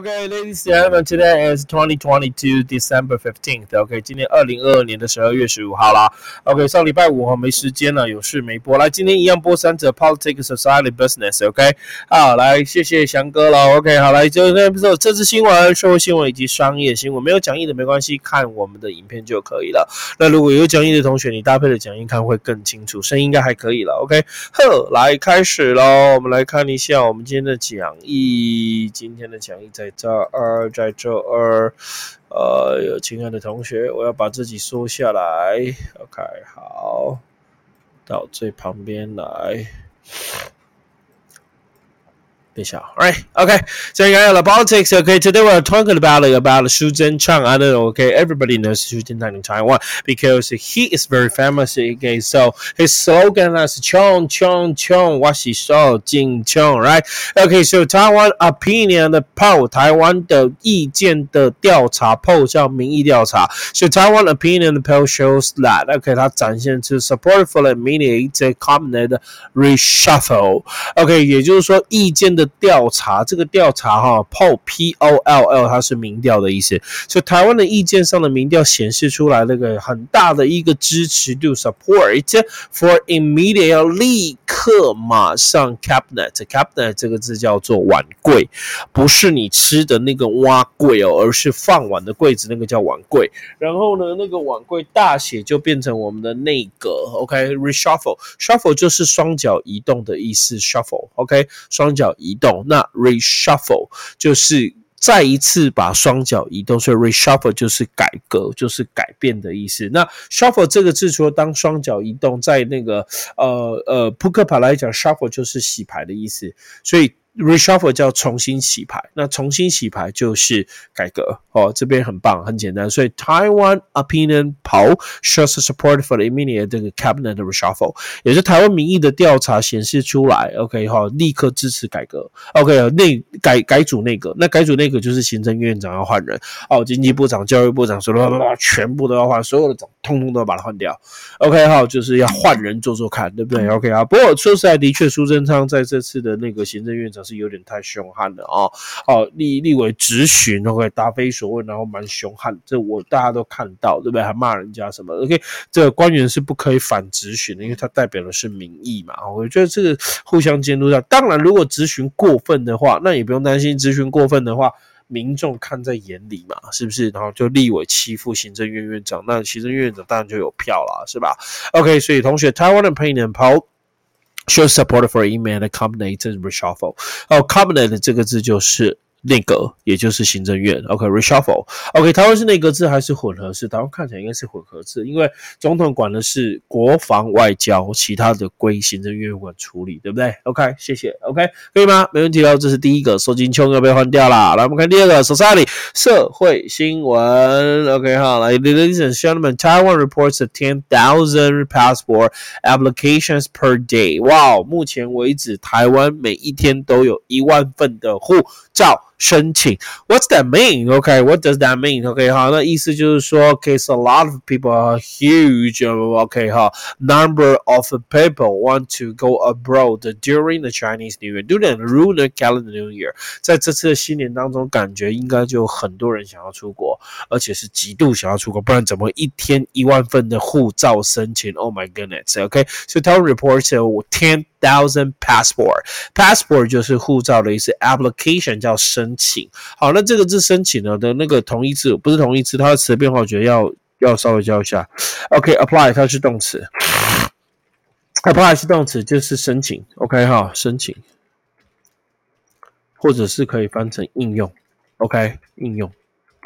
Okay, ladies and gentlemen, today is 2022 December 15th. OK，今天二零二二年的十二月十五号啦。OK，上礼拜五哈没时间了，有事没播。来，今天一样播三者 Politics, Society, Business。OK，好，来谢谢翔哥了。OK，好，来就那不是政治新闻、社会新闻以及商业新闻，没有讲义的没关系，看我们的影片就可以了。那如果有讲义的同学，你搭配的讲义看会更清楚，声音应该还可以了。OK，呵，来开始喽，我们来看一下我们今天的讲义，今天的讲义在。在这儿，在这儿，呃，有亲爱的同学，我要把自己缩下来。OK，好，到最旁边来。Right. Okay. So you got the politics. Okay. Today we're talking about about Xu Zhenchang. I don't know. Okay. Everybody knows Xu Zhenchang in Taiwan because he is very famous. Okay. So his slogan is "Chong Chong Chong." What he saw, Jing Chong. Right. Okay. So Taiwan opinion poll，台湾的意见的调查 poll 叫民意调查。So Taiwan opinion poll shows that OK，它展现出 support for the immediate cabinet reshuffle。OK，也就是说意见的 调查这个调查哈，poll p o l l 它是民调的意思，所以台湾的意见上的民调显示出来那个很大的一个支持度 support for immediate 要立刻马上 cabinet cabinet 这个字叫做碗柜，不是你吃的那个蛙柜哦，而是放碗的柜子，那个叫碗柜。然后呢，那个碗柜大写就变成我们的内阁，OK reshuffle shuffle 就是双脚移动的意思，shuffle OK 双脚移。移动那 reshuffle 就是再一次把双脚移动，所以 reshuffle 就是改革，就是改变的意思。那 shuffle 这个字，除了当双脚移动，在那个呃呃扑克牌来讲，shuffle 就是洗牌的意思，所以。Reshuffle 叫重新洗牌，那重新洗牌就是改革哦。这边很棒，很简单。所以 Taiwan Opinion Poll shows support for the immediate 这个 cabinet reshuffle，也是台湾民意的调查显示出来。OK 哈，立刻支持改革。OK 内改改组内阁，那改组内阁就是行政院长要换人哦，经济部长、教育部长什么全部都要换，所有的长通通都要把它换掉。OK 哈，就是要换人做做看，对不对？OK 啊，不过说实在，的确苏贞昌在这次的那个行政院长。是有点太凶悍了啊！哦，立立委质询，OK，答非所问，然后蛮凶悍，这我大家都看到，对不对？还骂人家什么？OK，这个官员是不可以反质询的，因为他代表的是民意嘛。我觉得这个互相监督下，当然如果质询过分的话，那也不用担心，质询过分的话，民众看在眼里嘛，是不是？然后就立委欺负行政院院长，那行政院院长当然就有票了，是吧？OK，所以同学，台湾的朋友们跑。Show support for email cabinet reshuffle。哦，cabinet 这个字就是。 内阁，也就是行政院，OK，reshuffle，OK，台湾是内阁制还是混合制？台湾看起来应该是混合制，因为总统管的是国防外交，其他的归行政院管处理，对不对？OK，谢谢，OK，可以吗？没问题哦，这是第一个，收金秋要被换掉了。来，我们看第二个，Society 社会新闻，OK，好，来，Ladies and gentlemen，Taiwan reports ten thousand passport applications per day。哇，目前为止，台湾每一天都有一万份的护照。申请，What's that mean? Okay, what does that mean? Okay，好，那意思就是说，Okay, so a lot of people are huge. Okay, 哈，number of people want to go abroad during the Chinese New Year, during the lunar calendar New Year。在这次的新年当中，感觉应该就很多人想要出国，而且是极度想要出国，不然怎么一天一万份的护照申请？Oh my goodness. Okay, so tell reports ten thousand passport. Passport 就是护照的意思，application 叫申。 申请好，那这个字申请呢的那个同义词不是同义词，它的词的变化，我觉得要要稍微教一下。OK，apply 它是动词，apply 是动词就是申请。OK 哈，申请，或者是可以翻成应用。OK，应用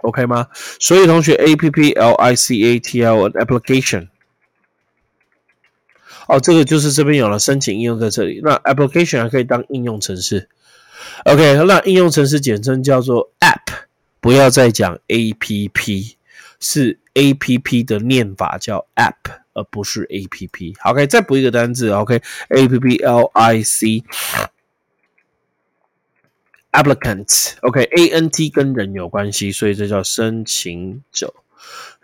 OK 吗？所以同学，A P P L I C A T L application。哦，这个就是这边有了申请应用在这里。那 application 还可以当应用程式。OK，那应用程式简称叫做 App，不要再讲 APP，是 APP 的念法叫 App，而不是 APP。OK，再补一个单字，OK，APP，L-I-C，Applicant，OK，A-N-T 跟人有关系，所以这叫申请者。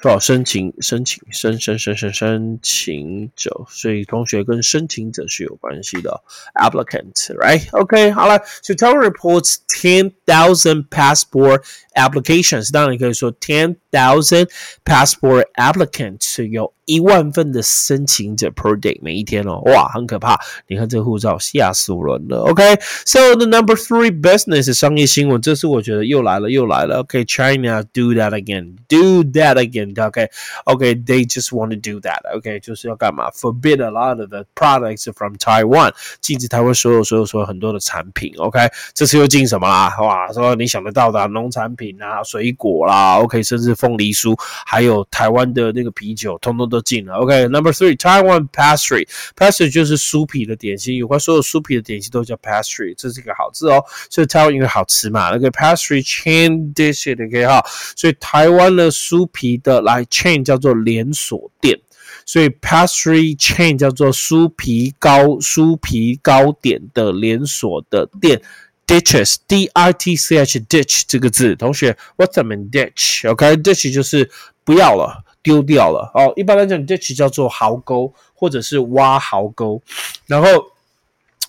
多少申请申请申申申申申请者，所以同学跟申请者是有关系的。Applicant，right？OK，好了。So t e l reports ten thousand passport applications，当然你可以说 ten thousand passport applicants，有一万份的申请者 per day，每一天哦，哇，很可怕。你看这护照，吓死人了。OK，so the number three business 商业新闻，这次我觉得又来了又来了。OK，China do that again，do that again。OK，OK，they just want to do that。OK，就是要干嘛？Forbid a lot of the products from Taiwan，禁止台湾所有所有所有很多的产品。OK，这次又禁什么啦？哇，说你想得到的农产品啊、水果啦，OK，甚至凤梨酥，还有台湾的那个啤酒，通通都禁了。OK，Number three, Taiwan pastry. Pastry 就是酥皮的点心，有关所有酥皮的点心都叫 pastry，这是一个好字哦。所以台湾一个好吃嘛，那个 pastry chain dish 的可以哈。所以台湾的酥皮的来 chain 叫做连锁店，所以 pastry chain 叫做酥皮糕酥皮糕点的连锁的店。ditches d i t c h ditch 这个字，同学，what's a mean ditch？OK，ditch 就是不要了，丢掉了。哦，一般来讲，ditch 叫做壕沟或者是挖壕沟，然后。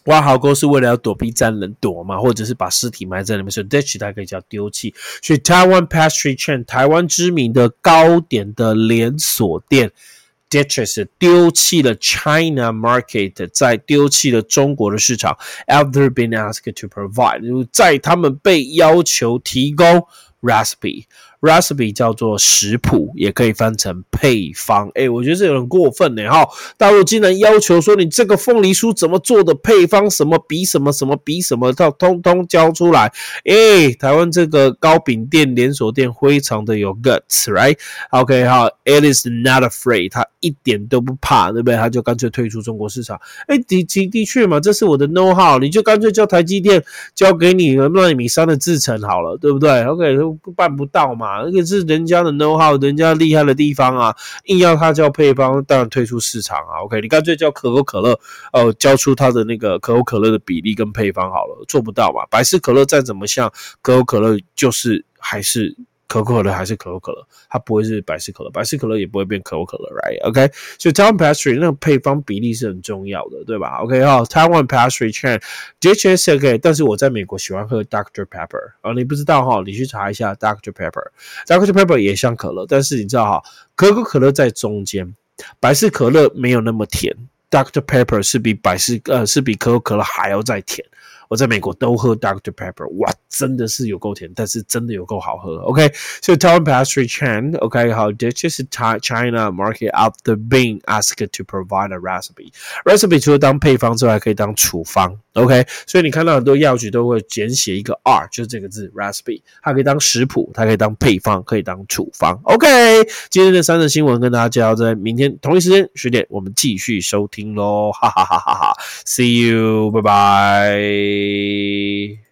挖壕沟是为了要躲避战人躲嘛，或者是把尸体埋在里面，所以 ditch 它可以叫丢弃。所以 Taiwan pastry chain 台湾知名的糕点的连锁店 ditches 丢弃了 China market，在丢弃了中国的市场。After being asked to provide，在他们被要求提供 recipe。recipe 叫做食谱，也可以翻成配方。哎，我觉得这有点过分呢。哈，大陆竟然要求说你这个凤梨酥怎么做的配方，什么比什么，什么比什么，要通通交出来。哎，台湾这个糕饼店连锁店非常的有 guts，right？OK，好，it is not afraid，他一点都不怕，对不对？他就干脆退出中国市场。哎，的的的确嘛，这是我的 know how，你就干脆叫台积电交给你纳米三的制成好了，对不对？OK，办不到嘛。那个是人家的 know how，人家厉害的地方啊，硬要他叫配方，当然退出市场啊。OK，你干脆叫可口可乐，哦，交出他的那个可口可乐的比例跟配方好了，做不到嘛？百事可乐再怎么像可口可乐，就是还是。可口可乐还是可口可乐，它不会是百事可乐，百事可乐也不会变可口可乐，right？OK，所以 tom pastry 那个配方比例是很重要的，对吧？OK，好，Taiwan pastry chain，dish OK，但是我在美国喜欢喝 Dr Pepper，啊，你不知道哈，你去查一下 Dr Pepper，Dr Pepper 也像可乐，但是你知道哈，可口可乐在中间，百事可乐没有那么甜，Dr Pepper 是比百事呃是比可口可乐还要再甜。我在美国都喝 Dr Pepper，哇，真的是有够甜，但是真的有够好喝。OK，所以 Taiwan pastry chain，OK，好，this is China market after being asked to provide a recipe。recipe 除了当配方之外，可以当处方。OK，所以你看到很多药局都会简写一个 R，就是这个字 recipe，它可以当食谱，它可以当配方，可以当处方。OK，今天的三则新闻跟大家介绍，在明天同一时间十点，我们继续收听喽，哈哈哈哈哈，See you，拜拜。a